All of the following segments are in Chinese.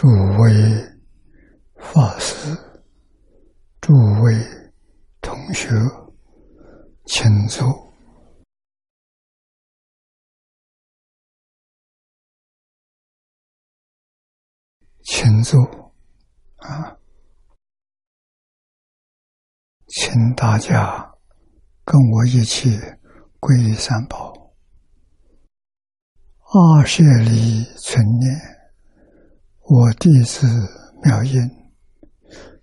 诸位法师，诸位同学，请坐，请坐啊！请大家跟我一起皈依三宝。二舍离存念，我弟子妙音，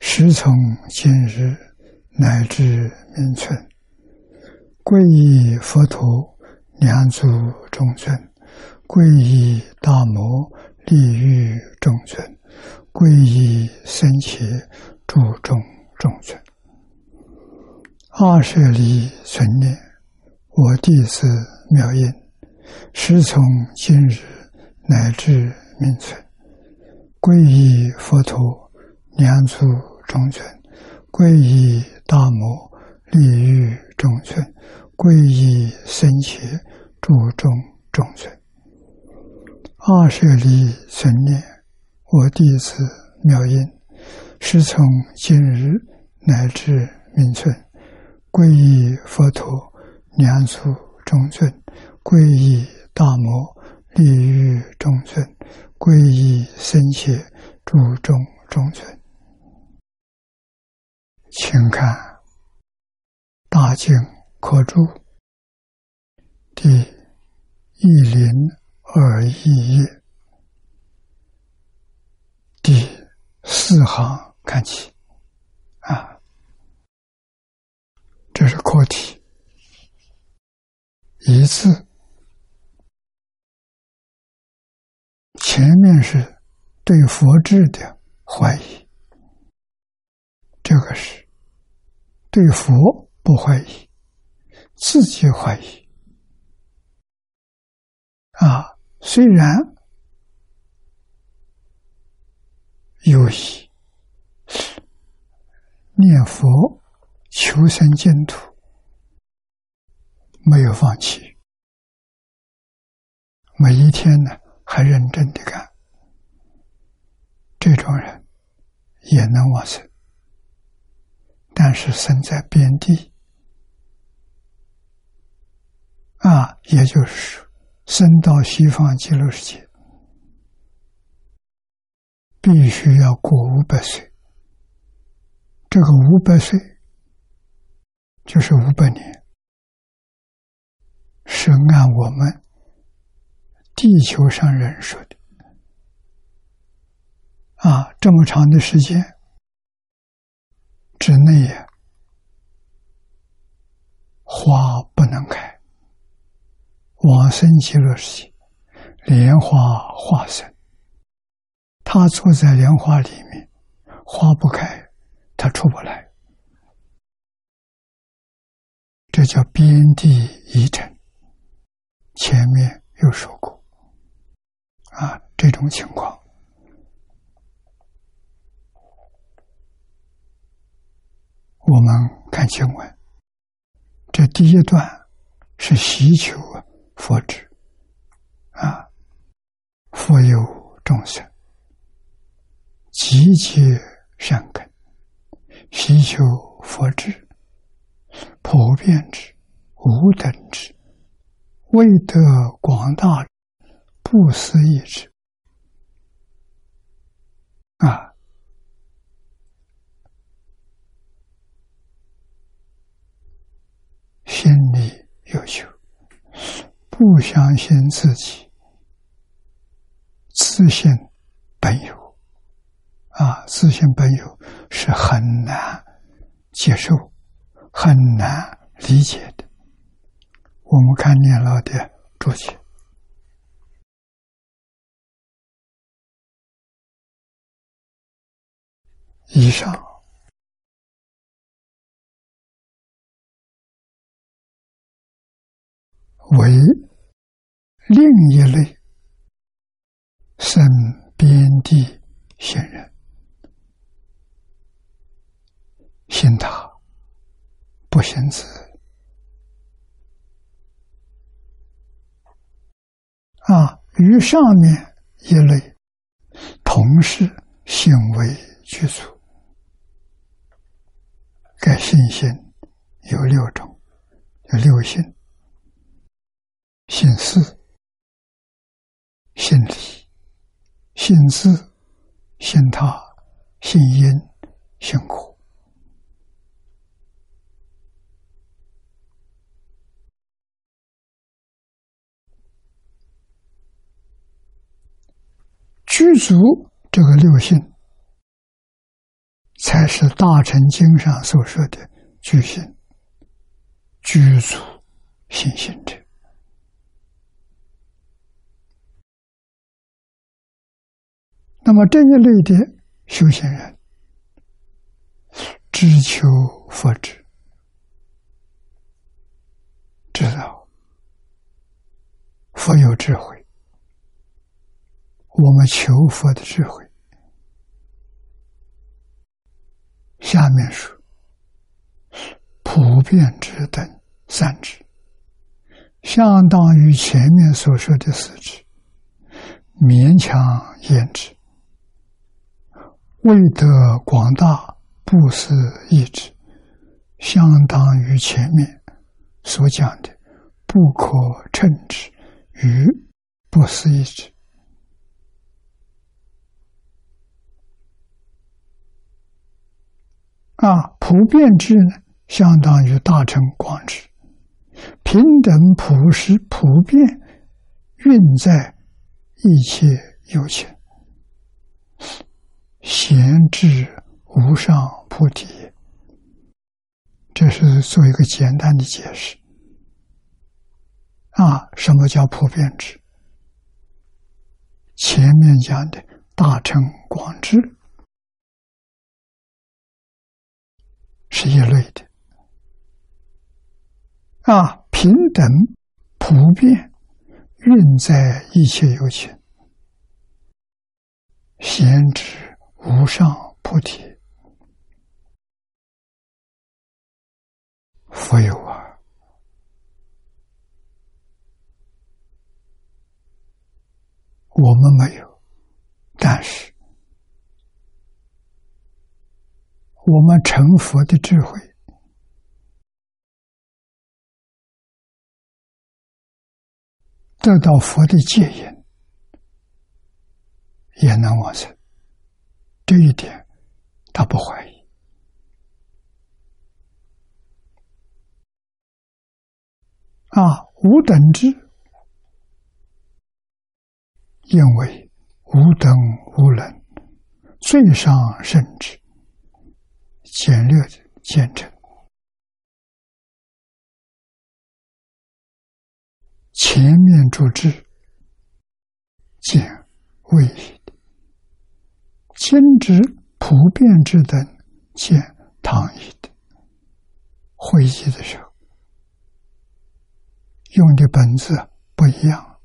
时从今日乃至明存，皈依佛陀、两足众尊，皈依大摩利欲众尊，皈依僧伽诸众众尊。二舍离存念，我弟子妙音。时从今日乃至明存，皈依佛陀、两足中尊，皈依大摩利欲中尊，皈依僧伽诸众中尊。二舍离存念，我弟子妙音，时从今日乃至明存，皈依佛陀、两足中尊。皈依大摩利欲中尊，皈依僧切，注重中尊，请看《大经科注》第一零二一页。第四行看起，啊，这是课题，一字。前面是对佛智的怀疑，这个是对佛不怀疑，自己怀疑。啊，虽然有疑，念佛求生净土，没有放弃，每一天呢。还认真的干，这种人也能往生，但是生在边地啊，也就是生到西方极乐世界，必须要过五百岁。这个五百岁就是五百年，是按我们。地球上人说的啊，这么长的时间之内呀，花不能开，往生极乐世界，莲花化身，他坐在莲花里面，花不开，他出不来，这叫边地遗尘。前面有说过。啊，这种情况，我们看经文，这第一段是希求佛智，啊，佛有众生，集结善根，希求佛智，普遍之，无等之，为得广大。不思议之啊，心里有求，不相信自己，自信本有啊，自信本有是很难接受、很难理解的。我们看念老的注解。以上为另一类生边地仙人，信他不信子啊，与上面一类同是行为具足。该信心有六种，有六性：信思、信理、信智、信他、信因、信果。具足这个六性，才是大乘经上所说的具心、具足信心者。那么这一类的修行人，只求佛智，知道佛有智慧。我们求佛的智慧，下面说普遍之等三智，相当于前面所说的四智，勉强言之，为得广大不思一智，相当于前面所讲的不可称之与不思一智。啊，普遍智呢，相当于大乘广智，平等普实普遍运在一切有情，闲置无上菩提。这是做一个简单的解释。啊，什么叫普遍智？前面讲的大乘广智。是一类的啊，平等、普遍，运在一切有情，闲知无上菩提，佛有啊，我们没有，但是。我们成佛的智慧，得到佛的戒引，也能往生。这一点，他不怀疑。啊，无等之，因为无等无能，最上圣智。简略的简称，前面主智简位移的，今之普遍之等简唐译的，会议的时候用的本字不一样，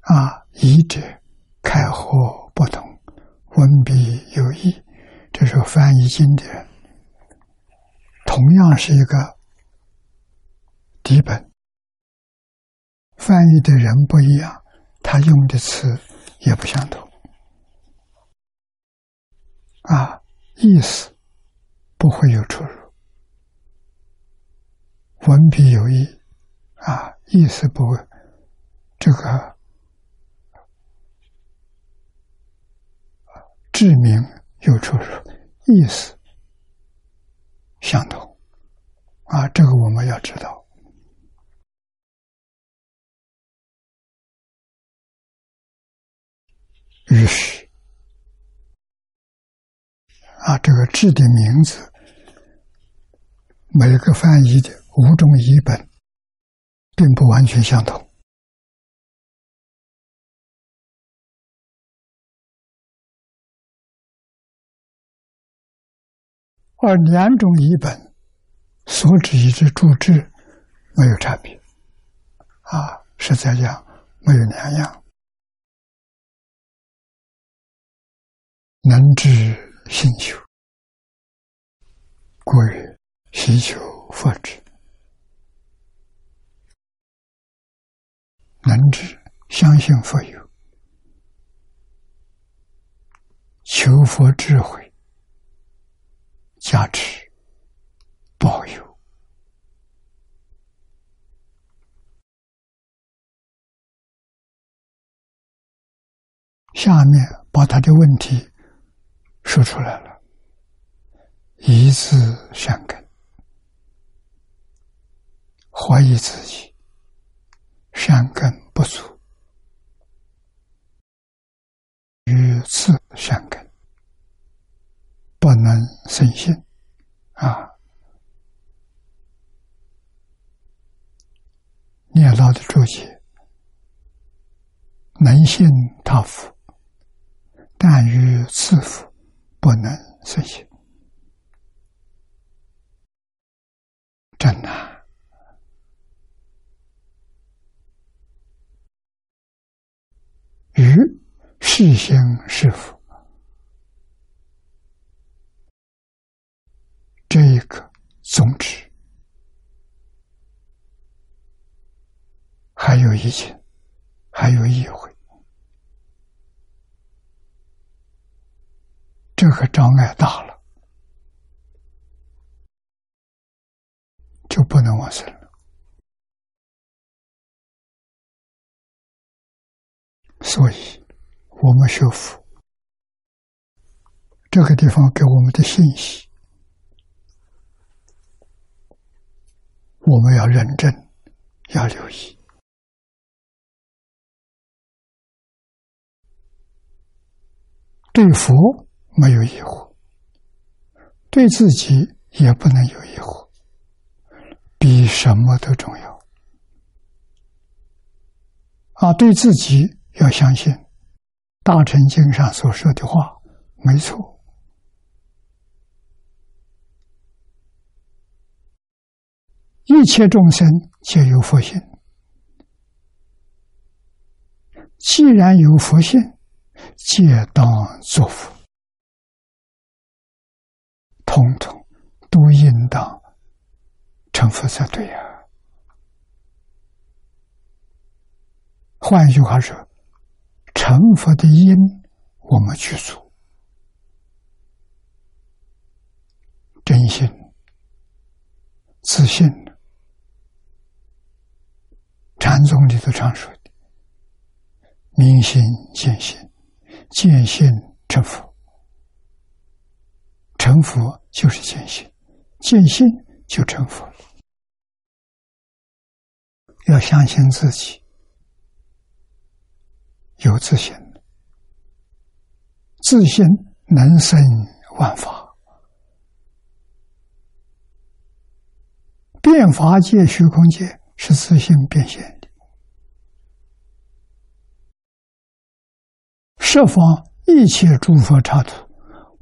啊，一者开合不同，文笔有异。这是翻译经典，同样是一个底本，翻译的人不一样，他用的词也不相同，啊，意思不会有出入，文笔有异，啊，意思不会，这个志明。有出入，意思相同啊，这个我们要知道。于是啊，这个字的名字，每个翻译的五种译本，并不完全相同。而两种译本所指之注释没有差别，啊，实在讲没有两样。能知心求，故曰希求佛智。能知相信佛有，求佛智慧加持保佑。下面把他的问题说出来了：一字善根，怀疑自己善根不足。与次善根不能生信啊！念老的注解，能信他福，但于次福不能生信，真难。与。是行是福，这一个宗旨，还有一情，还有意会，这个障碍大了，就不能往生了。所以。我们学佛，这个地方给我们的信息，我们要认真，要留意。对佛没有疑惑，对自己也不能有疑惑，比什么都重要。啊，对自己要相信。大乘经上所说的话没错，一切众生皆有佛性。既然有佛性，皆当作佛，统统都应当成佛才对呀。换一句话说。成佛的因，我们去做。真心、自信，禅宗里头常说的“明心见性，见性成佛”。成佛就是见性，见性就成佛了。要相信自己。有自信，自信能生万法，变法界、虚空界是自信变现的。十方一切诸佛刹土，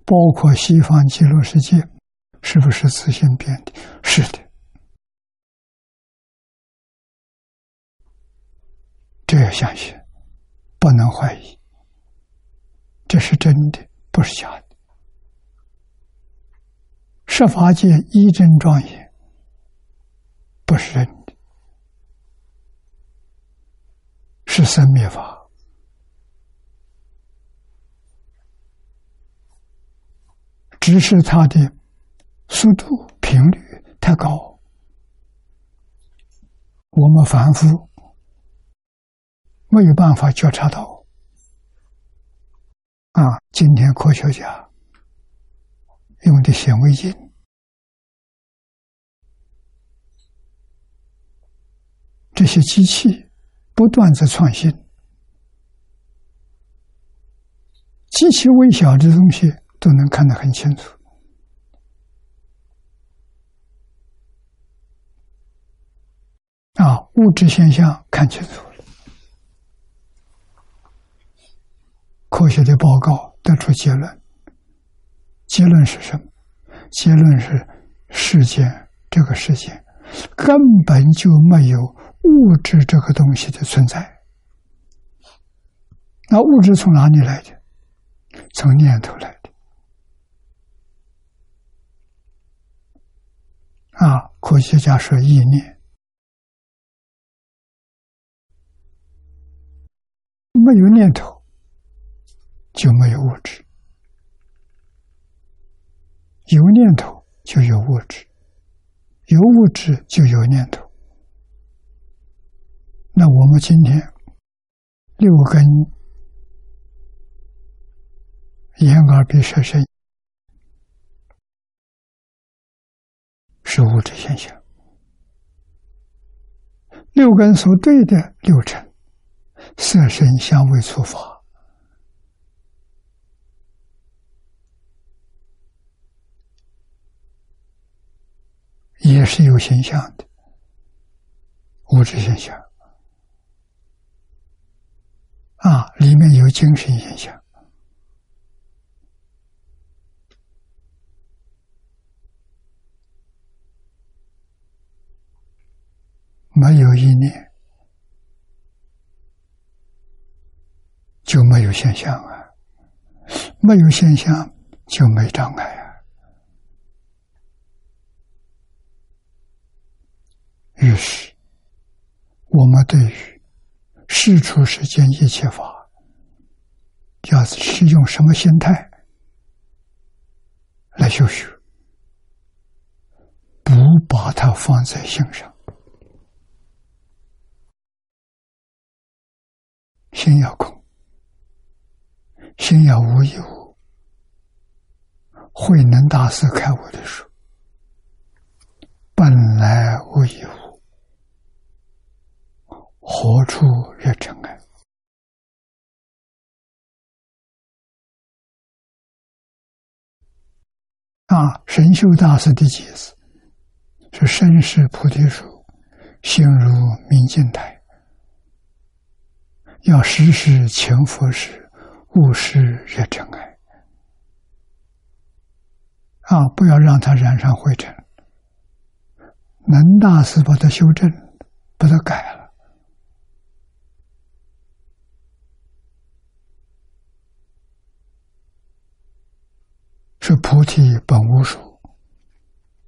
包括西方极乐世界，是不是自信变的？是的，这要相信。不能怀疑，这是真的，不是假的。设法界一真庄严，不是真的，是生灭法，只是它的速度频率太高，我们凡夫。没有办法觉察到啊！今天科学家用的显微镜，这些机器不断在创新，极其微小的东西都能看得很清楚啊！物质现象看清楚。科学的报告得出结论，结论是什么？结论是世界这个世界根本就没有物质这个东西的存在。那物质从哪里来的？从念头来的。啊，科学家说意念，没有念头。就没有物质有念头就有物质，有物质就有念头。那我们今天六根眼耳鼻舌身是物质现象，六根所对的六尘，色身香味触法。也是有形象的物质现象啊，里面有精神现象，没有意念就没有现象啊，没有现象就没障碍啊。于是，我们对于世出世间一切法，要是用什么心态来修学，不把它放在心上，心要空，心要无一物。慧能大师开悟的书，本来无一物。何处惹尘埃？啊！神秀大师的解释是：身是菩提树，心如明镜台。要时时勤佛事，勿使惹尘埃。啊！不要让它染上灰尘。能大师把它修正，把它改了。是菩提本无树，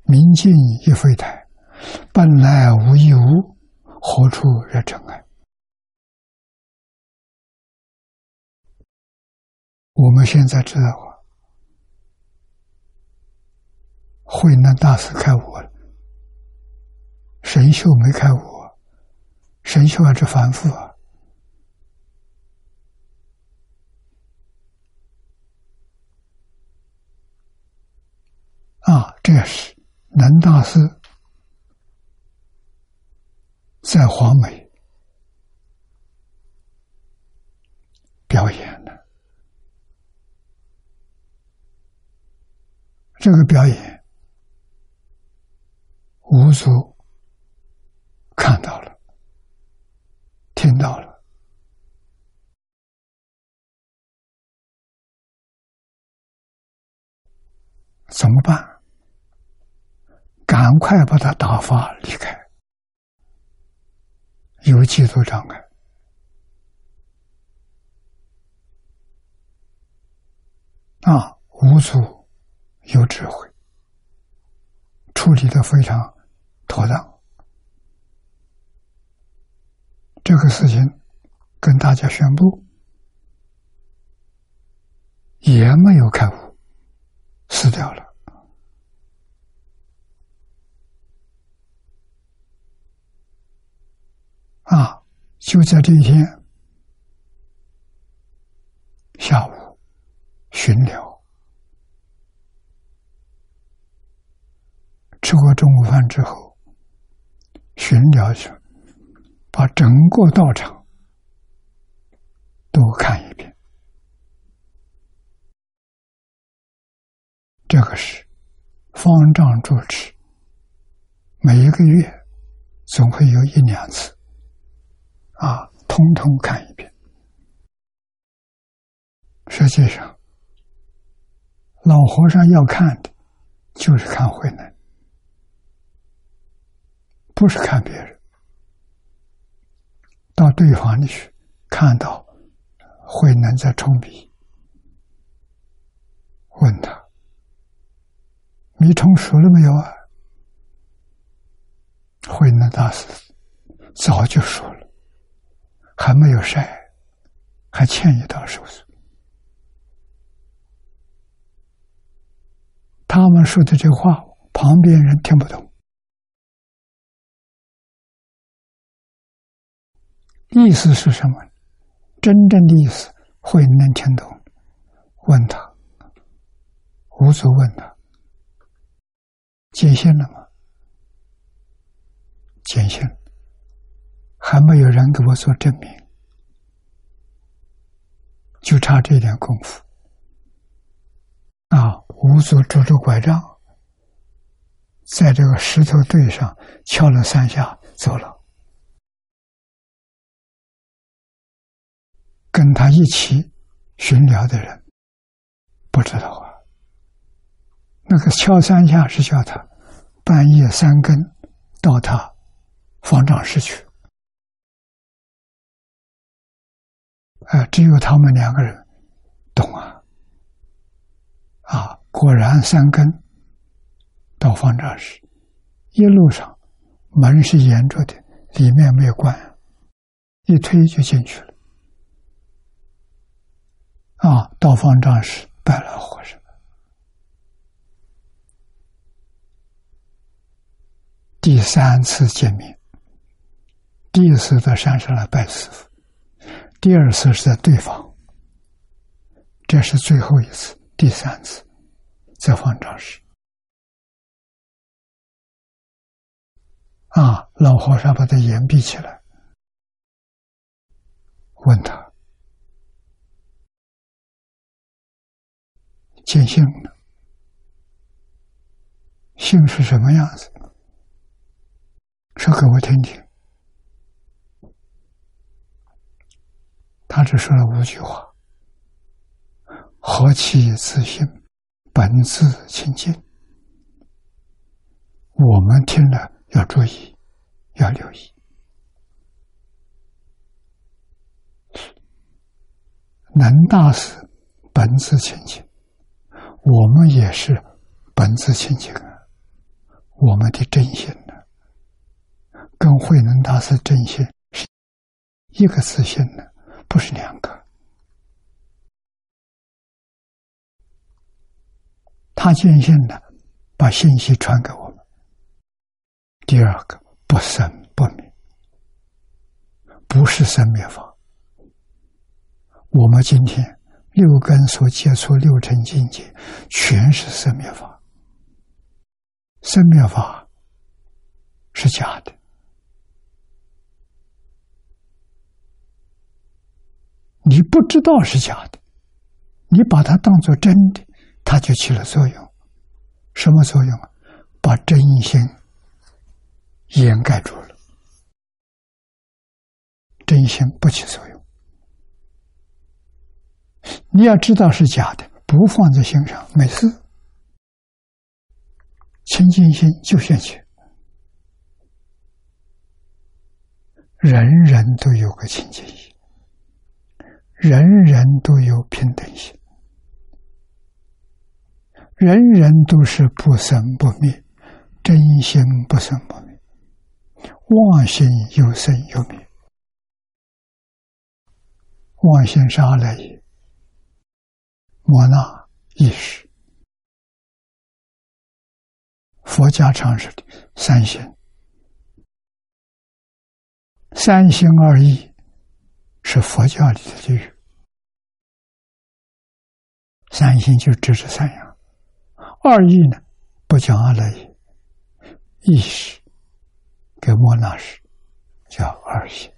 明镜亦非台，本来无一物，何处惹尘埃？我们现在知道了，慧能大师开悟了，神秀没开悟，神秀还是凡夫。啊，这是南大师在华美表演的这个表演，无数看到了，听到了，怎么办？赶快把他打发离开，有嫉妒障碍啊，无足有智慧，处理的非常妥当。这个事情跟大家宣布，也没有开悟，死掉了。啊！就在这一天下午巡了，吃过中午饭之后，巡了去，把整个道场都看一遍。这个是方丈主持，每一个月总会有一两次。啊，通通看一遍。实际上，老和尚要看的，就是看慧能，不是看别人。到对方里去，看到慧能在冲鼻，问他：“你冲熟了没有啊？”慧能大师早就说了。还没有晒，还欠一道手续。他们说的这话，旁边人听不懂，意思是什么？真正的意思会能听懂？问他，无足问他，见信了吗？见信，还没有人给我做证明，就差这点功夫。啊，五祖拄着拐杖，在这个石头堆上敲了三下，走了。跟他一起寻聊的人不知道啊。那个敲三下是叫他半夜三更到他方丈室去。啊，只有他们两个人懂啊。啊，果然三更到方丈室，一路上门是严着的，里面没有关，一推就进去了。啊，到方丈室拜了和尚，第三次见面，第一次在山上来拜师傅，第二次是在对方，这是最后一次。第三次，在方丈室，啊，老和尚把他眼闭起来，问他见性了，性是什么样子？说给我听听。他只说了五句话。何其自信，本自清净。我们听了要注意，要留意。能大师本自清净，我们也是本自清净啊。我们的真心呢，跟慧能大师真心是一个自信呢，不是两个。他坚信的，把信息传给我们。第二个不生不灭，不是生灭法。我们今天六根所接触六尘境界，全是生灭法。生灭法是假的，你不知道是假的，你把它当做真的。它就起了作用，什么作用啊？把真心掩盖住了，真心不起作用。你要知道是假的，不放在心上，没事。清净心就现起，人人都有个清净心，人人都有平等心。人人都是不生不灭，真心不生不灭，妄心有生有灭。妄心是阿赖耶，莫那意识。佛家常说的三心，三心二意是佛教里的律。三心就指这三样。二意呢，不讲阿赖耶，意识跟莫那识叫二心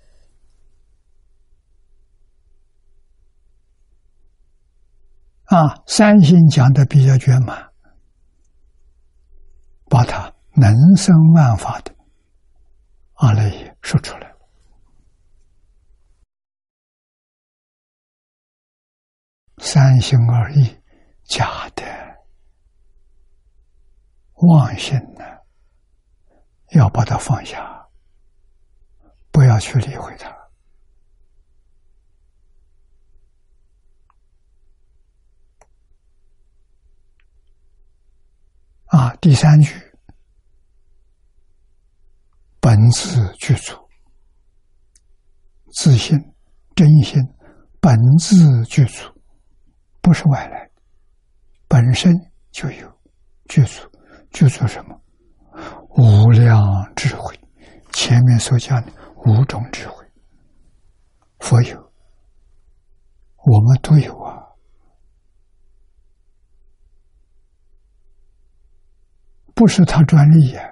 啊。三心讲的比较圆满，把它能生万法的阿赖耶说出来三心二意，假的。妄心呢，要把它放下，不要去理会它。啊，第三句，本自具足，自信、真心，本自具足，不是外来，本身就有。具足，具足什么？无量智慧。前面所讲的五种智慧，佛有，我们都有啊。不是他专利呀。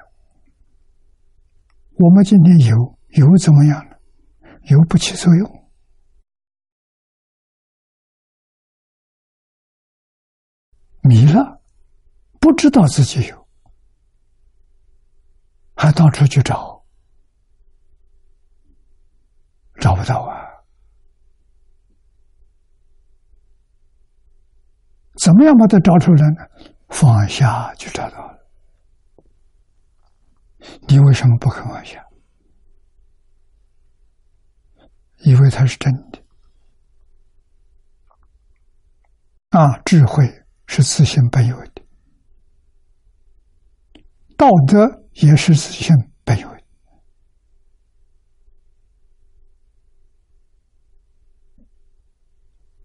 我们今天有，有怎么样呢？有不起作用，了，不知道自己有，还到处去找，找不到啊？怎么样把它找出来呢？放下就找到了。你为什么不肯放下？以为它是真的啊！智慧是自性本有的，道德也是自性本有的，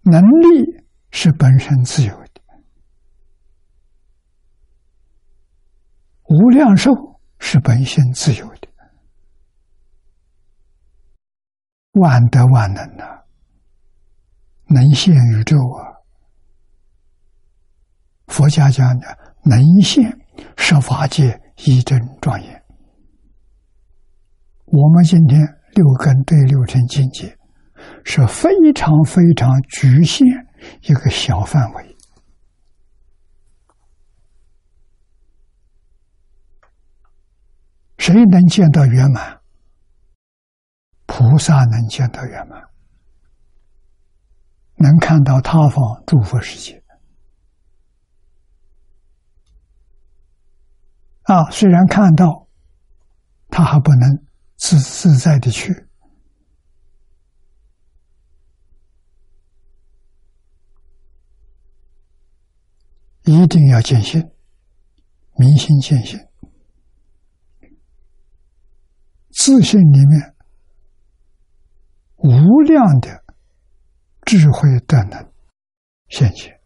能力是本身自由的，无量寿。是本性自由的，万德万能呐，能现宇宙啊！佛家讲的能现十法界一真庄严。我们今天六根对六尘境界是非常非常局限一个小范围。谁能见到圆满？菩萨能见到圆满，能看到他方诸佛世界。啊，虽然看到，他还不能自自在的去，一定要见性，明心见性。自信里面无量的智慧的能现，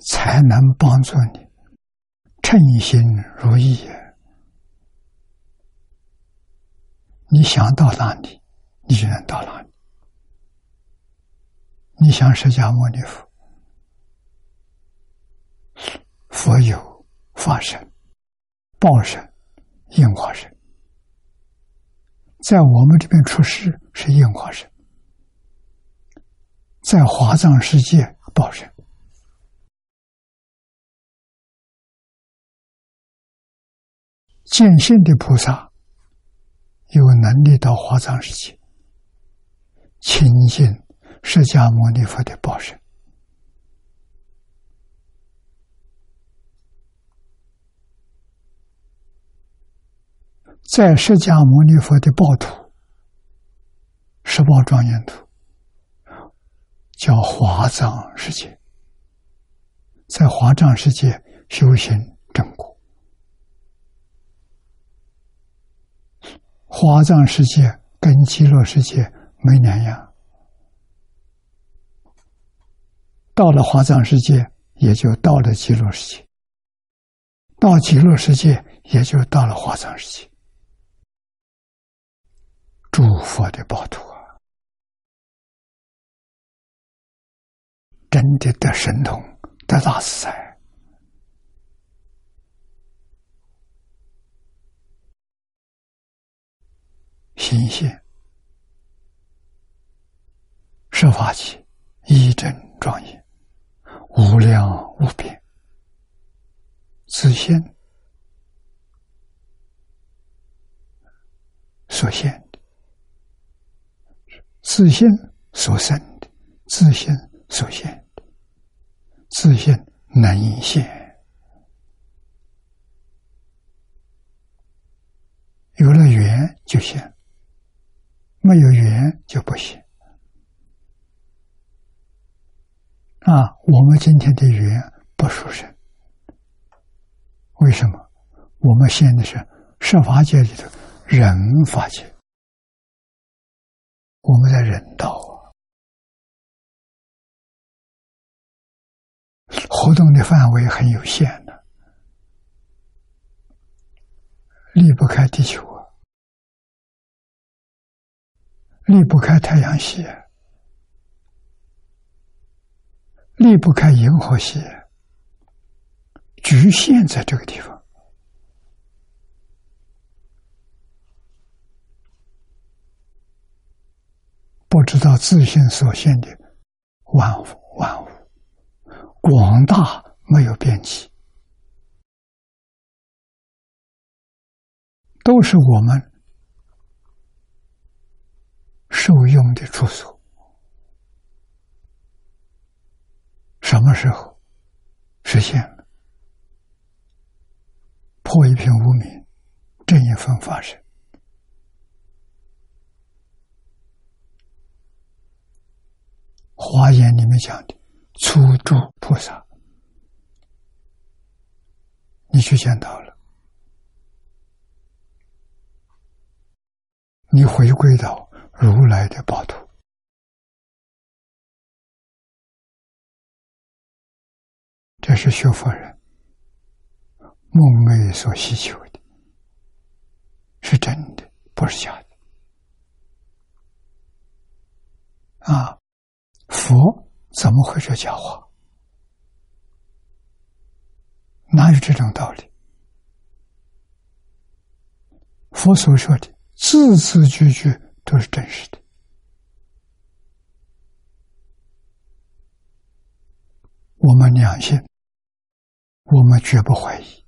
才能帮助你称心如意。你想到哪里，你就能到哪里。你想释迦牟尼佛，佛有法身、报身。应化身，在我们这边出世是应化身，在华藏世界报身，见性的菩萨有能力到华藏世界亲近释迦牟尼佛的报身。在释迦牟尼佛的报土，十报庄严土，叫华藏世界，在华藏世界修行正果，华藏世界跟极乐世界没两样，到了华藏世界，也就到了极乐世界；到极乐世界，也就到了华藏世界。诸佛的宝土啊，真的得神通，得大自在，心现设法器，一真庄严，无量无边，自现所现。自信所生。的，自信所现。的，自信能现，有了缘就现，没有缘就不行。啊，我们今天的缘不殊胜，为什么？我们现在是设法界里头人法界。我们在人道啊，活动的范围很有限的，离不开地球离不开太阳系，离不开银河系，局限在这个地方。不知道自信所现的万物万物广大没有边际，都是我们受用的处所。什么时候实现了？破一片无名，正一分发生。华严里面讲的初住菩萨，你去见到了，你回归到如来的宝土，这是学佛人梦寐所希求的，是真的，不是假的啊。佛怎么会说假话？哪有这种道理？佛所说的字字句句都是真实的，我们良心，我们绝不怀疑，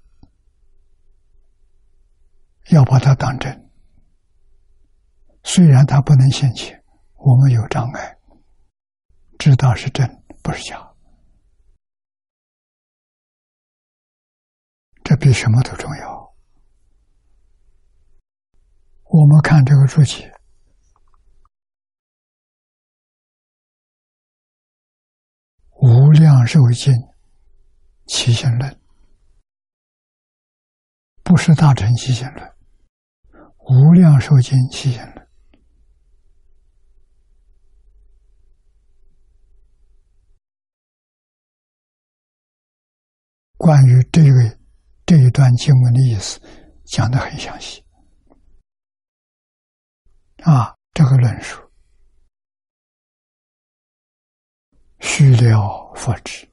要把它当真。虽然它不能现前，我们有障碍。知道是真，不是假，这比什么都重要。我们看这个注解，《无量寿经》起心论，不是大乘起心论，《无量寿经》起心论。关于这个这一段经文的意思，讲的很详细。啊，这个论述，须了佛知，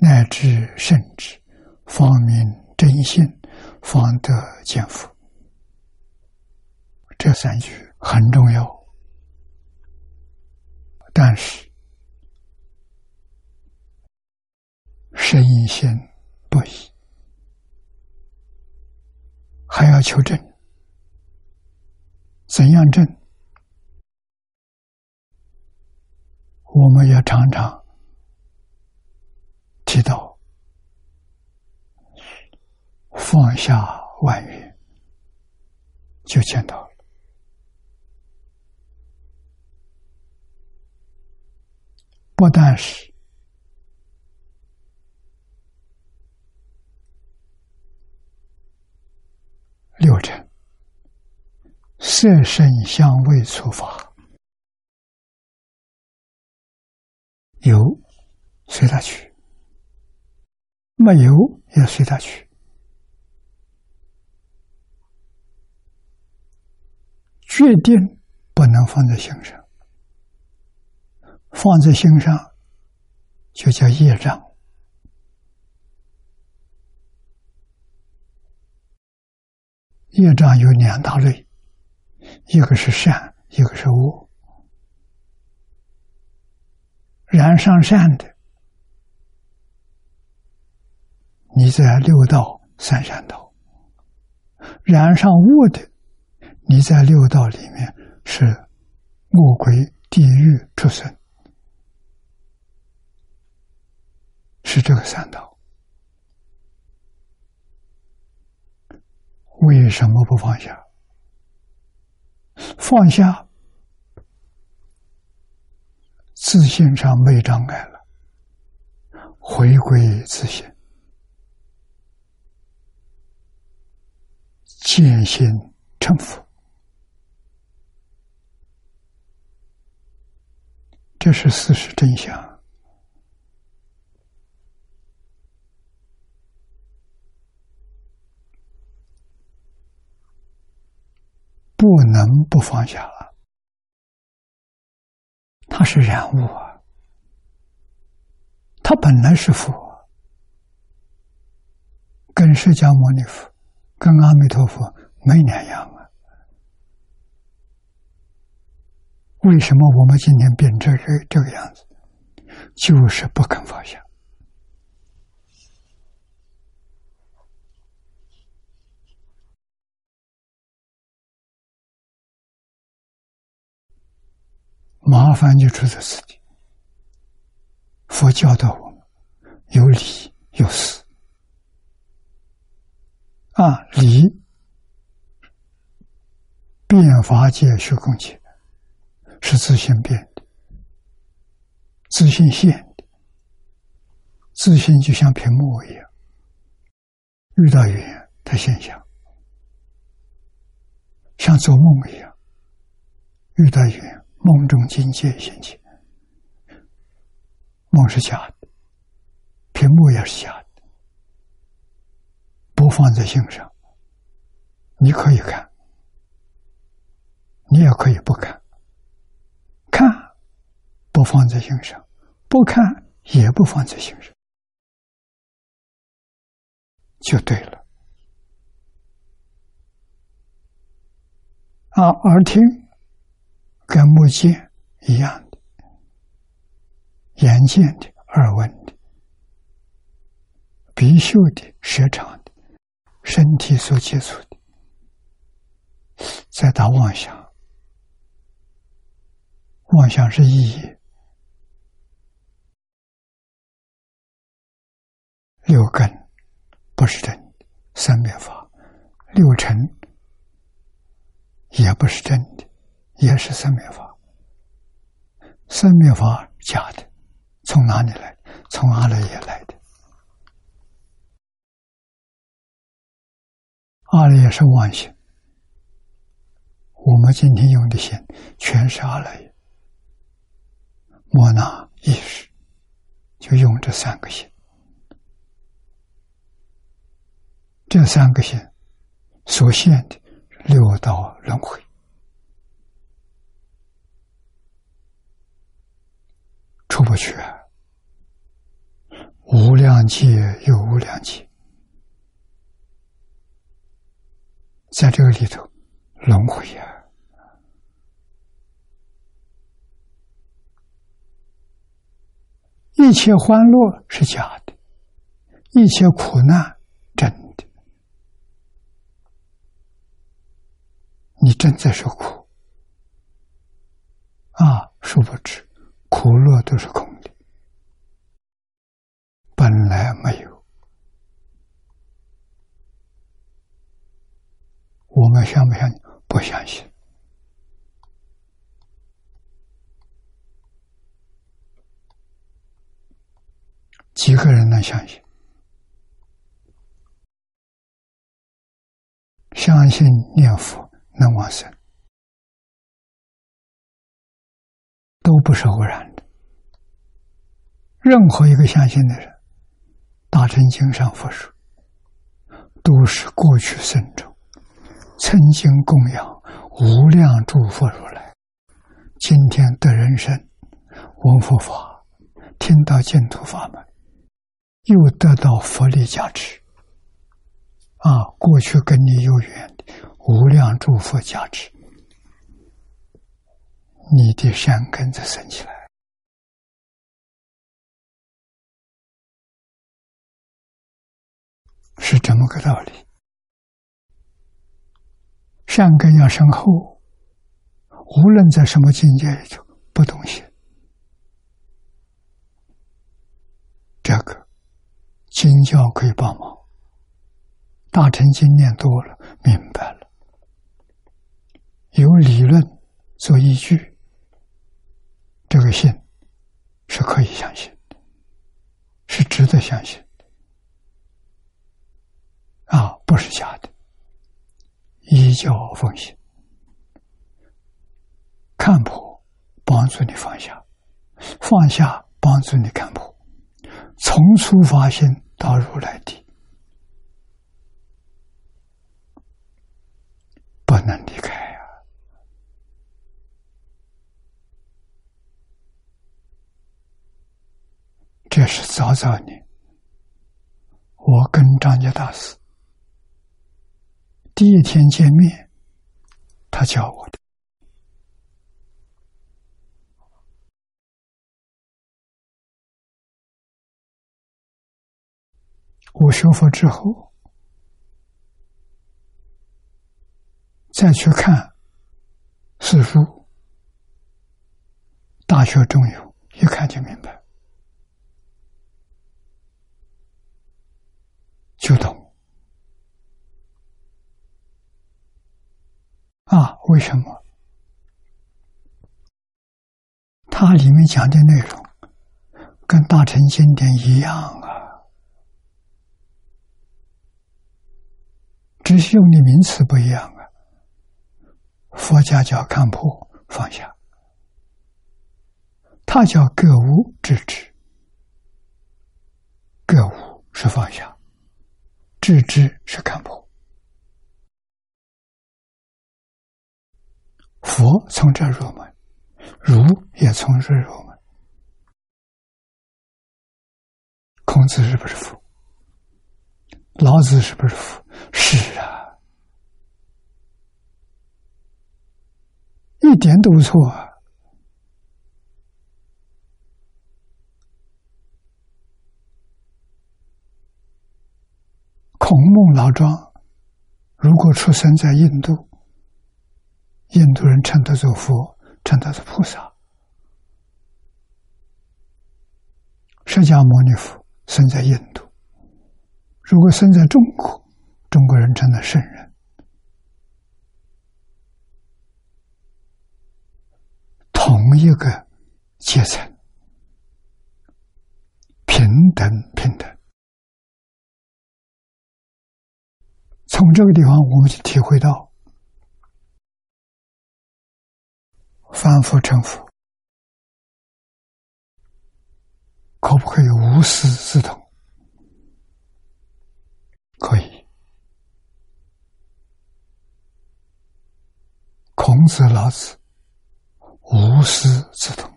乃至圣知，方明真心，方得见佛。这三句很重要，但是。深信不疑，还要求证。怎样证？我们也常常提到放下万缘，就见到了。不但是。六尘，色声香味触法，有随他去，没有也随他去，决定不能放在心上，放在心上就叫业障。业障有两大类，一个是善，一个是恶。染上善的，你在六道三善道；染上恶的，你在六道里面是恶鬼、地狱出生，是这个三道。为什么不放下？放下，自信上没障碍了。回归自信。见心成佛。这是事实真相。不能不放下。他是染物啊，他本来是佛，跟释迦牟尼佛、跟阿弥陀佛没两样啊。为什么我们今天变成这这个样子？就是不肯放下。麻烦就出在此地。佛教导我们有理有事。啊，理。变法界虚空界是自性变的，自信现的，自信就像屏幕一样，遇到缘它现象，像做梦一样，遇到缘。梦中境界现起，梦是假的，屏幕也是假的，不放在心上。你可以看，你也可以不看，看不放在心上，不看也不放在心上，就对了。啊，耳听。跟目见一样的，眼见的、耳闻的、鼻嗅的、舌尝的、身体所接触的，再打妄想，妄想是意义。六根不是真的，三灭法，六尘也不是真的。也是生灭法，生灭法假的，从哪里来？从阿赖耶来的。阿赖耶是妄心，我们今天用的心全是阿赖耶。莫那意识就用这三个心，这三个心所现的六道轮回。出不去，无量劫有无量劫，在这个里头轮回呀，一切欢乐是假的，一切苦难真的，你正在受苦。啊，殊不知。苦乐都是空的，本来没有。我们相不相信？不相信。几个人能相信？相信念佛能往生。都不是偶然的。任何一个相信的人，《大乘经》上佛说，都是过去生中曾经供养无量诸佛如来，今天得人生，闻佛法，听到净土法门，又得到佛力加持。啊，过去跟你有缘的无量诸佛加持。你的善根子生起来，是这么个道理。善根要深厚，无论在什么境界里头，不动心。这个经教可以帮忙，大乘经念多了，明白了，有理论做依据。这个信是可以相信的，是值得相信的，啊，不是假的。依教奉行，看破帮助你放下，放下帮助你看破，从初发心到如来地，不能离开呀。这是早早年，我跟张家大师第一天见面，他教我的。我学佛之后，再去看四书、大学中有，一看就明白，就懂。啊，为什么？它里面讲的内容跟大乘经典一样啊。只是用的名词不一样啊。佛家叫看破放下，他叫格物致知。格物是放下，致知是看破。佛从这入门，儒也从这入门。孔子是不是佛？老子是不是佛？是啊，一点都不错啊。孔孟老庄，如果出生在印度，印度人称他做佛，称他是菩萨。释迦牟尼佛生在印度。如果生在中国，中国人称他圣人，同一个阶层，平等平等。从这个地方，我们就体会到，反复成佛，可不可以无师自通？可以，孔子、老子无师自通，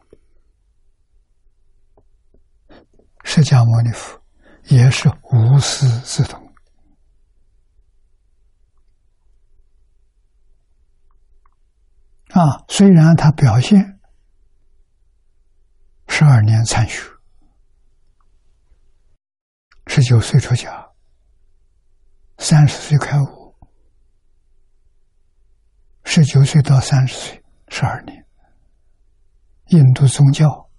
释迦牟尼佛也是无师自通啊。虽然他表现十二年参学，十九岁出家。三十岁开悟，十九岁到三十岁，十二年。印度宗教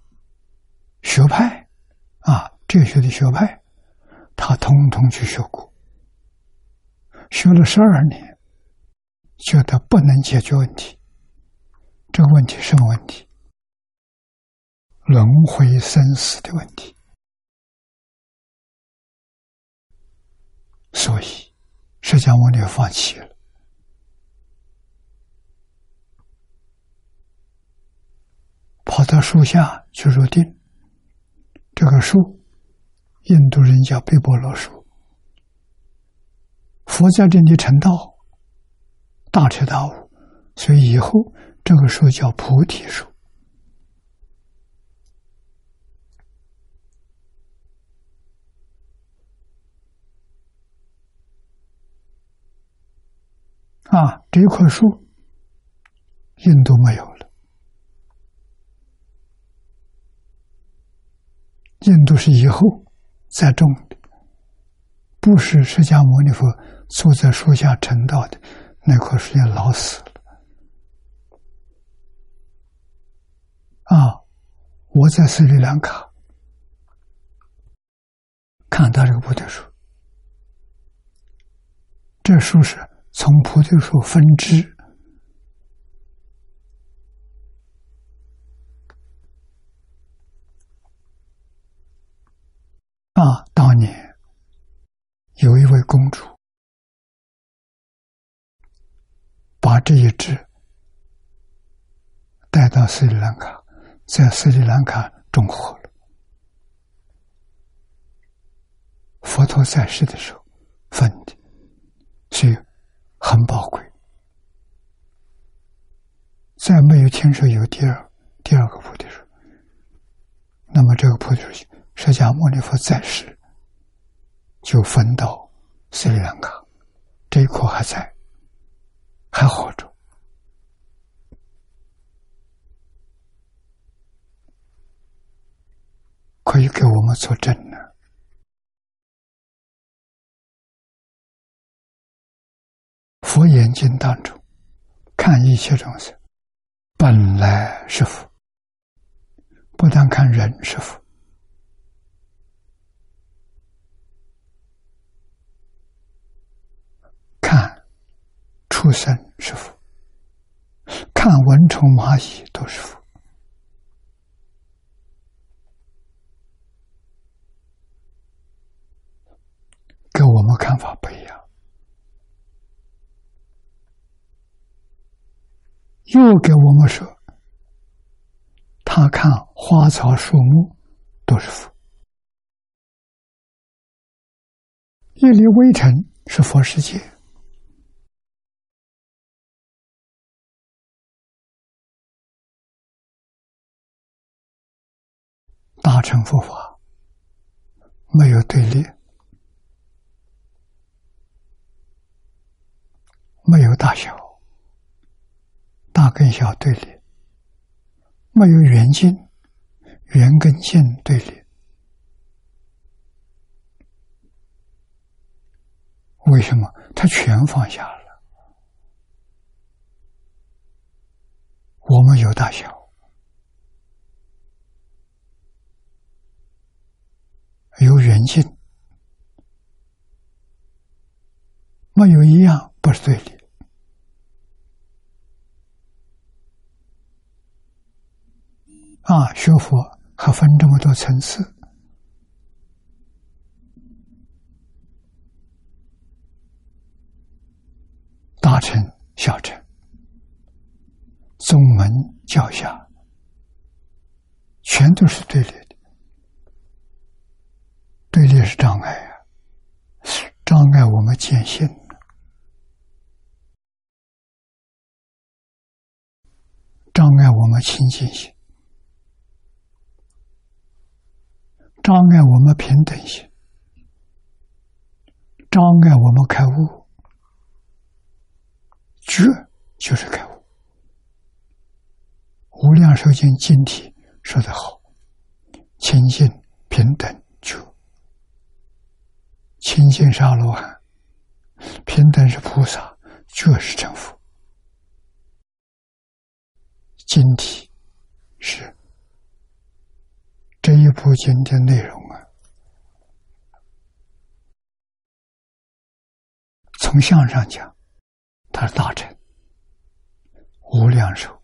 学派啊，哲学的学派，他通通去学过，学了十二年，觉得不能解决问题。这个问题什么问题？轮回生死的问题。所以。释迦牟尼放弃了，跑到树下去入定。这个树，印度人叫毗波罗树。佛在这里成道，大彻大悟，所以以后这个树叫菩提树。啊，这一棵树，印度没有了。印度是以后再种的，不是释迦牟尼佛坐在树下成道的那棵树也老死了。啊，我在斯里兰卡看到这个菩提树，这树是。从菩提树分支啊，当年有一位公主把这一支带到斯里兰卡，在斯里兰卡种活了。佛陀在世的时候分的，所以。很宝贵，再没有听说有第二第二个菩提树。那么这个菩提树释迦牟尼佛在世，就分到斯里兰卡，这一棵还在，还活着，可以给我们作证呢。佛眼睛当中看一切众生，本来是福，不但看人是福，看畜生是福，看蚊虫蚂蚁都是福，跟我看法不一样。又给我们说，他看花草树木都是福，一粒微尘是佛世界，大乘佛法没有对立，没有大小。大跟小对立，没有圆镜，圆跟镜对立。为什么？他全放下了。我们有大小，有圆镜，没有一样不是对立。啊，学佛还分这么多层次，大乘、小乘、宗门、教下，全都是对立的。对立是障碍啊，障碍我们见性，障碍我们清净心。障碍我们平等心，障碍我们开悟，觉就是开悟。无量寿经经体说得好：清净平等觉，清净是阿罗汉，平等是菩萨，觉是成佛。经体是。这一部经的内容啊，从相上讲，他是大臣无量寿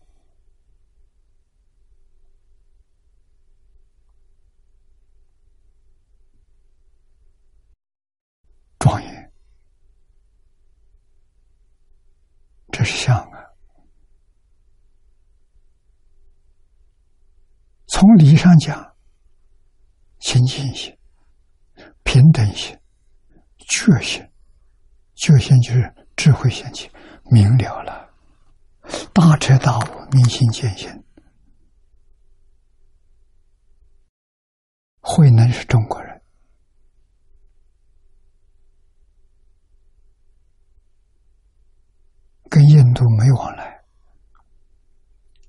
庄严，这是相啊。从理上讲。清净心、平等心、觉心，觉心就是智慧先起，明了了，大彻大悟，明心见性。慧能是中国人，跟印度没往来，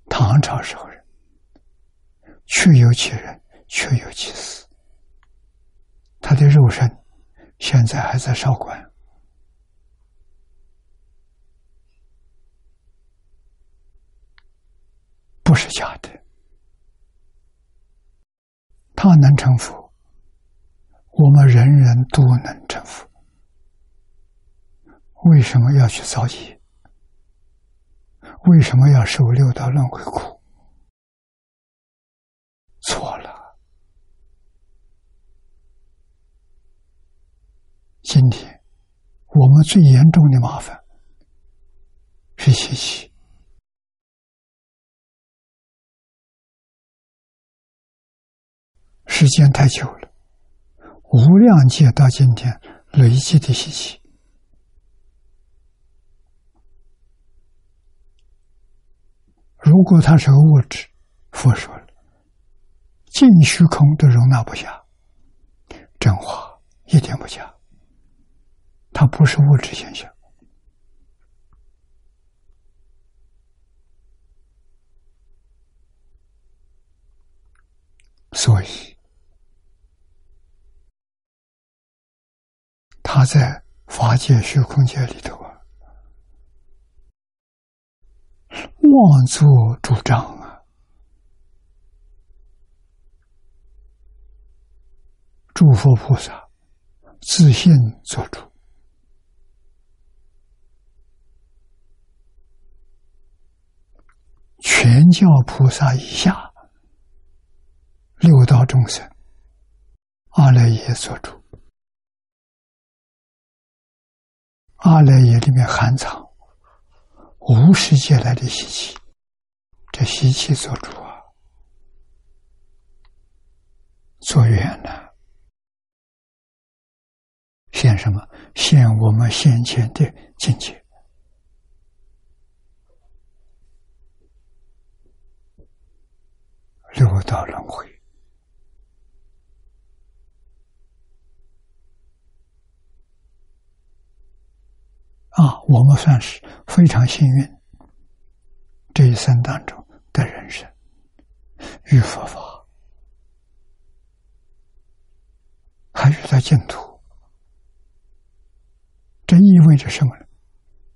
唐朝时候人，确有其人，确有其事。他的肉身现在还在少管，不是假的。他能成佛，我们人人都能成佛。为什么要去造业？为什么要受六道轮回苦？错了。今天我们最严重的麻烦是习气，时间太久了，无量劫到今天累积的习气。如果它是个物质，佛说了，尽虚空都容纳不下。真话，一点不假。它不是物质现象，所以他在法界虚空界里头啊，妄作主张啊，诸佛菩萨自信做主。全教菩萨以下，六道众生，阿赖耶所主。阿赖耶里面含藏无世界来的习气，这习气做主啊，做远了，现什么？现我们先前的境界。六道轮回啊，我们算是非常幸运，这一生当中的人生遇佛法，还遇到净土，这意味着什么呢？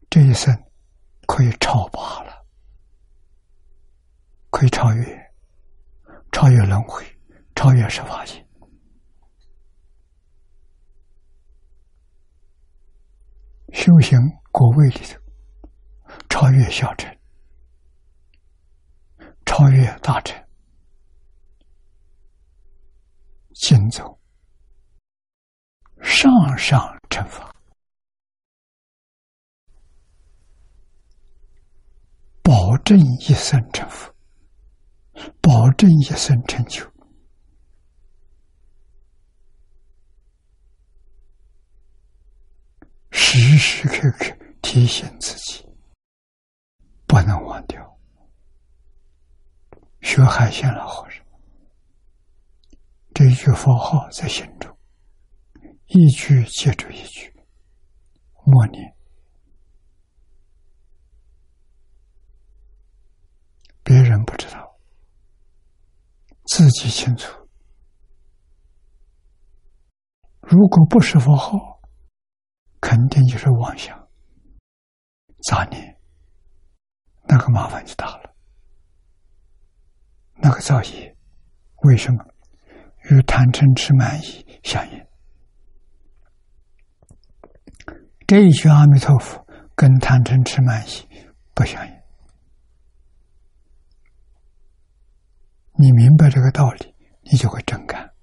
这一生可以超拔了，可以超越。超越轮回，超越十法界，修行果位里头，超越小乘，超越大乘，行走上上乘法，保证一生成佛。保证一生成就，时时刻刻提醒自己，不能忘掉。学海鲜老和尚，这一句佛号在心中，一句接着一句，默念，别人不知道。自己清楚，如果不是佛号，肯定就是妄想、杂念，那个麻烦就大了。那个造业，为什么与贪嗔痴慢疑相应？这一句阿弥陀佛跟贪嗔痴慢疑不相应。你明白这个道理，你就会真干。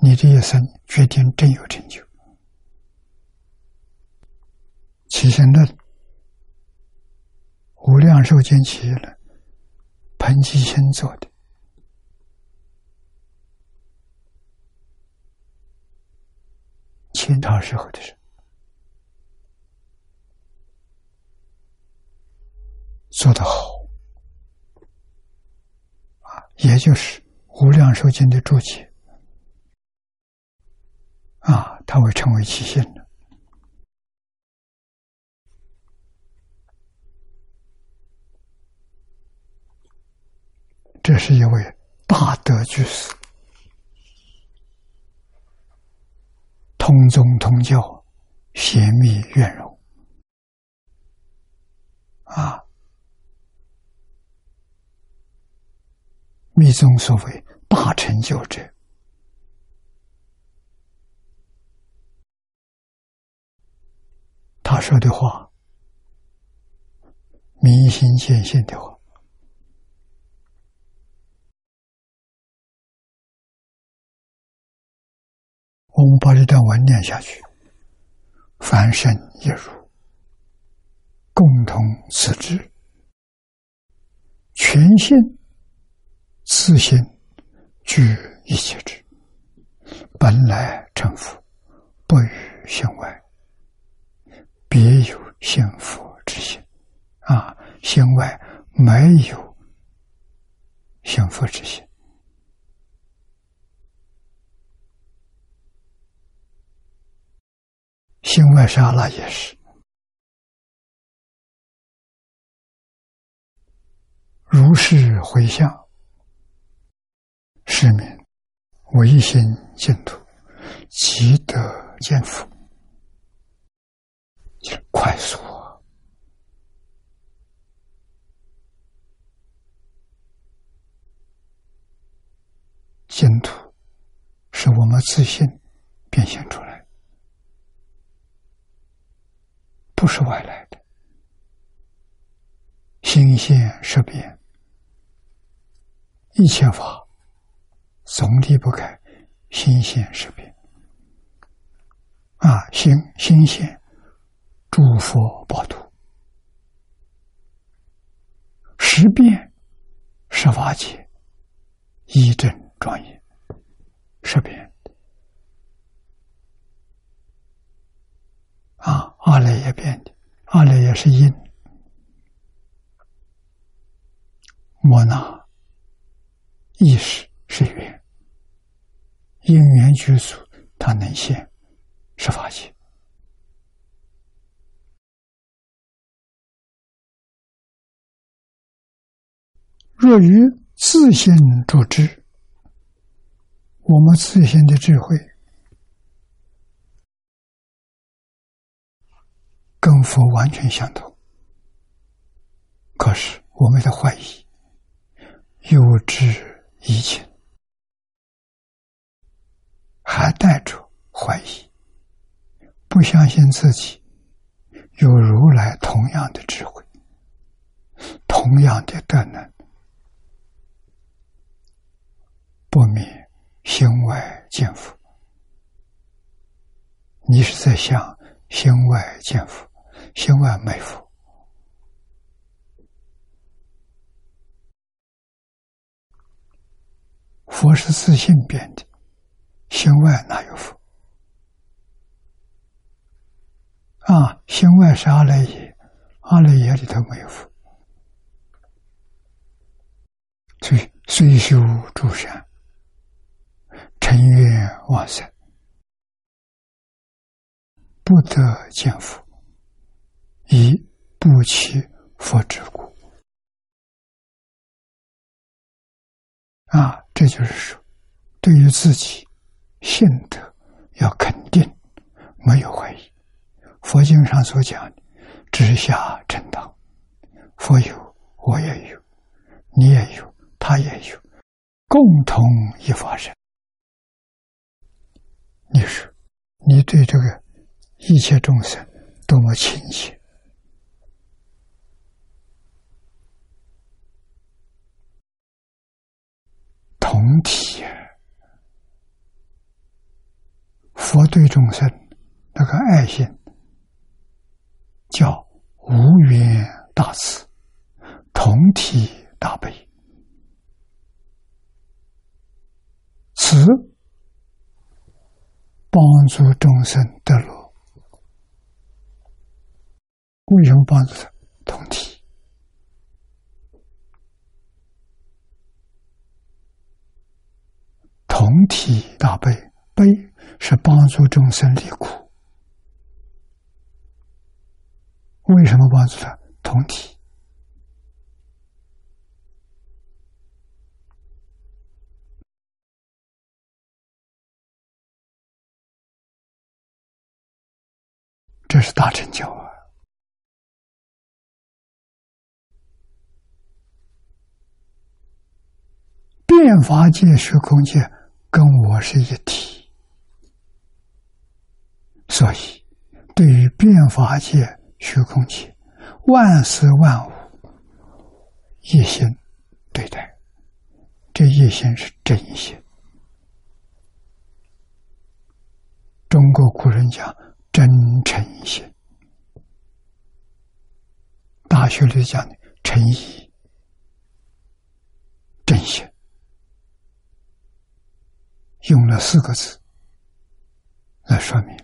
你这一生决定真有成就。起心论，无量寿经起了，彭吉心做的，清朝时候的事，做得好。也就是《无量寿经》的注解啊，他会成为期限的。这是一位大德居士，通宗通教，贤密圆融啊。密宗所谓大成就者，他说的话，明心见性的话，我们把这段文念下去，凡圣一如，共同此志，全性。此心具一切智，本来成佛，不与心外，别有幸福之心。啊，心外没有幸福之心。心外沙拉也是，如是回向，是名唯心净土，即得见佛，快速啊。净土是我们自信变现出来，不是外来的。心现识变，一切法总离不开心现识变。啊，心心现诸佛宝土，识变是法界一真庄严，识变啊，阿赖耶变的，阿赖耶是因。莫那意识是缘，因缘具足，它能现是法界。若于自性着知，我们自性的智慧跟佛完全相同，可是我们的怀疑。又知疑情，还带着怀疑，不相信自己有如来同样的智慧，同样的德能，不免心外见佛。你是在想心外见佛，心外没佛。佛是自信变的，心外哪有佛？啊，心外是阿赖耶，阿赖耶里头没有佛。虽虽修诸善，成愿往生，不得见佛，以不起佛之故。啊。这就是说，对于自己信德要肯定，没有怀疑。佛经上所讲的“直下正道”，佛有，我也有，你也有，他也有，共同一法身。你说，你对这个一切众生多么亲切？同体，佛对众生那个爱心叫无缘大慈，同体大悲，慈帮助众生得乐，为什么帮助他？同体。同体大悲，悲是帮助众生离苦。为什么帮助他？同体，这是大成就啊！变法界、虚空界。跟我是一体，所以对于变法界、虚空界、万事万物，一心对待，这一心是真心。中国古人讲真诚心，大学里讲的诚意、真心。用了四个字来说明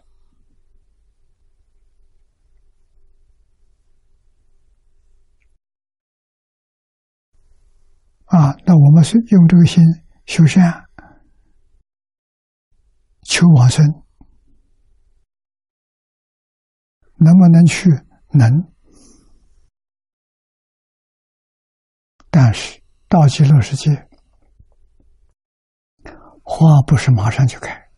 啊，那我们是用这个心修善、求往生，能不能去？能。但是到极乐世界，花不是马上就开，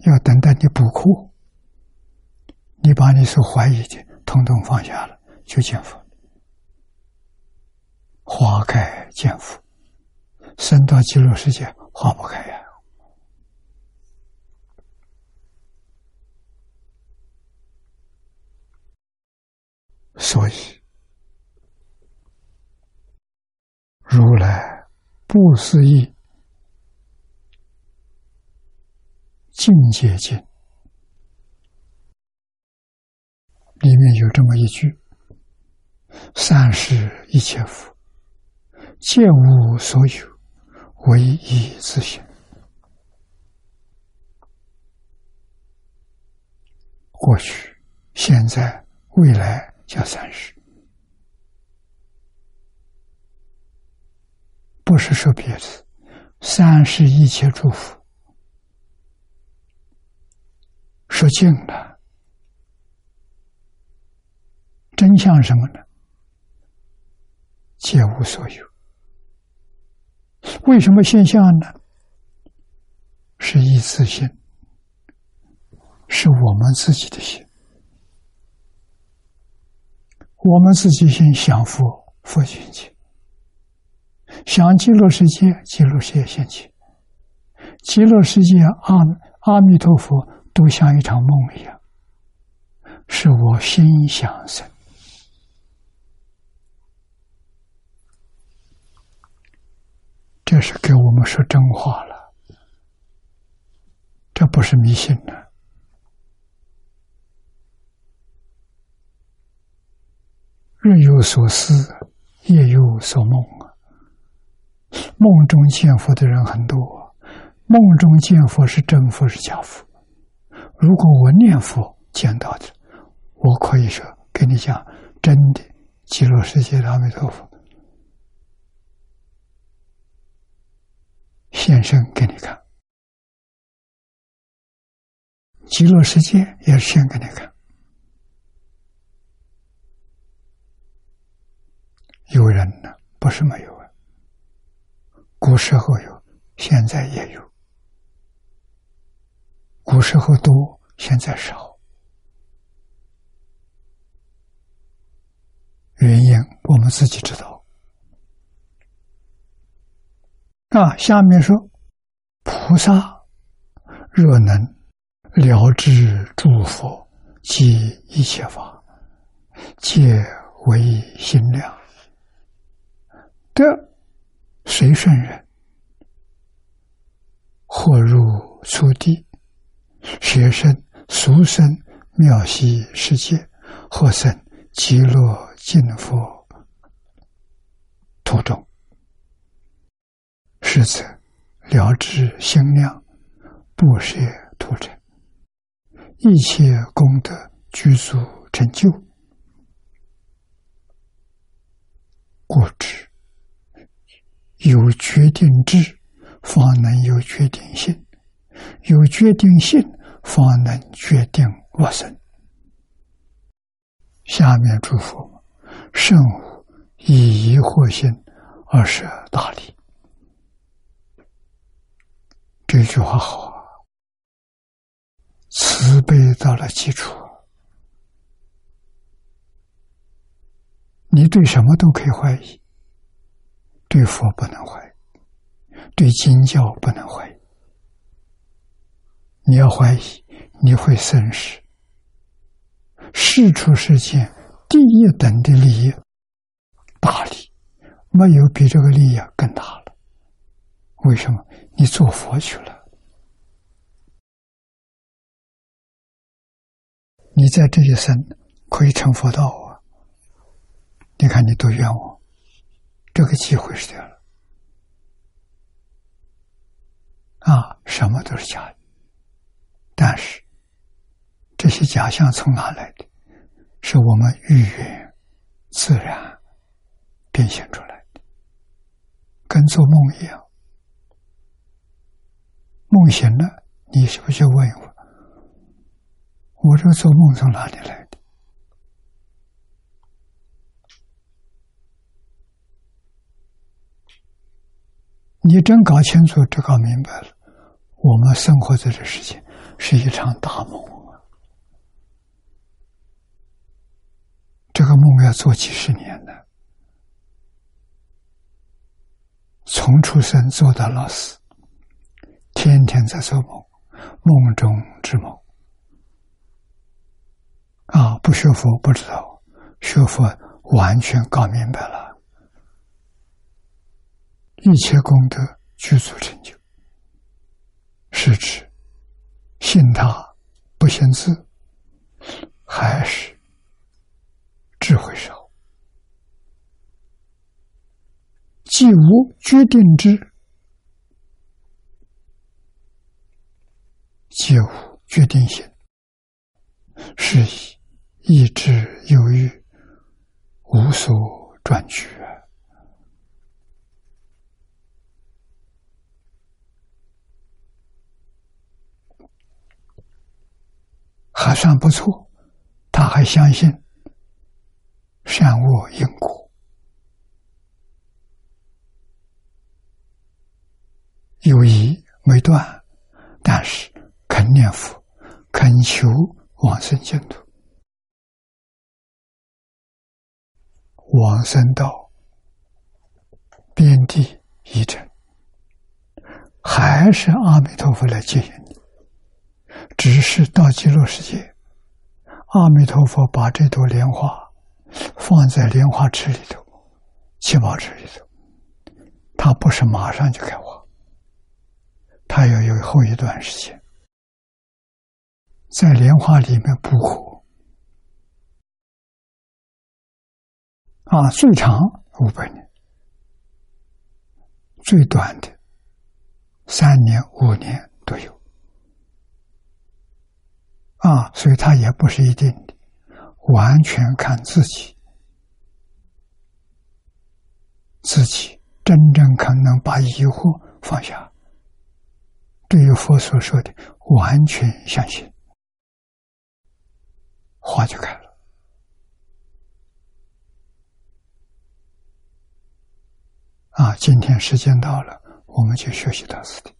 要等待你补库，你把你所怀疑的统统放下了，就见佛。花开见佛，生到极乐世界，花不开呀。所以。如来不思议境界经里面有这么一句：“三世一切佛，皆无所有，唯一自性。”过去、现在、未来叫三世。不是说别的，三世一切诸佛说尽了，真相什么呢？皆无所有。为什么现象呢？是一次性，是我们自己的心，我们自己心想佛，佛心起。想极乐世界，极乐世界现起；极乐世界阿阿弥陀佛都像一场梦一样，是我心想生。这是给我们说真话了，这不是迷信的。日有所思，夜有所梦啊。梦中见佛的人很多，梦中见佛是真佛是假佛？如果我念佛见到的，我可以说跟你讲真的，极乐世界的阿弥陀佛现身给你看，极乐世界也是现给你看，有人呢，不是没有啊。古时候有，现在也有。古时候多，现在少。原因我们自己知道。啊，下面说，菩萨若能了知诸佛及一切法，皆为心量的。随顺人，或入初地，学生俗生妙悉世界，或生极乐净佛途中，是则了知心量，不舍途成，一切功德具足成就，故知。有决定智，方能有决定性；有决定性，方能决定我生。下面祝福：圣无以疑惑心而设大礼。这句话好啊，慈悲到了基础。你对什么都可以怀疑。对佛不能怀疑，对经教不能怀疑。你要怀疑，你会损失。事出世间第一等的利益，大利，没有比这个利益更大了。为什么？你做佛去了，你在这一生可以成佛道啊！你看你多冤枉。这个机会是掉了啊！什么都是假的，但是这些假象从哪来的？是我们语言自然变现出来的，跟做梦一样。梦醒了，你是不是问我？我这个做梦从哪里来的？你真搞清楚、这搞明白了，我们生活在这世界是一场大梦啊！这个梦要做几十年呢，从出生做到老死，天天在做梦，梦中之梦。啊，不学佛不知道，学佛完全搞明白了。一切功德具足成就，是指信他不信自，还是智慧少？既无决定之，既无决定性，是以。意志犹豫，无所转去，还算不错。他还相信善恶因果，友谊没断，但是肯念佛，恳求往生净土。往生到遍地一尘，还是阿弥陀佛来接引你。只是到极乐世界，阿弥陀佛把这朵莲花放在莲花池里头，七宝池里头，它不是马上就开花，它要有后一段时间，在莲花里面补火。啊，最长五百年，最短的三年、五年都有。啊，所以它也不是一定的，完全看自己，自己真正可能把疑惑放下，对于佛所说的完全相信，花就开了。啊，今天时间到了，我们就学习到此地。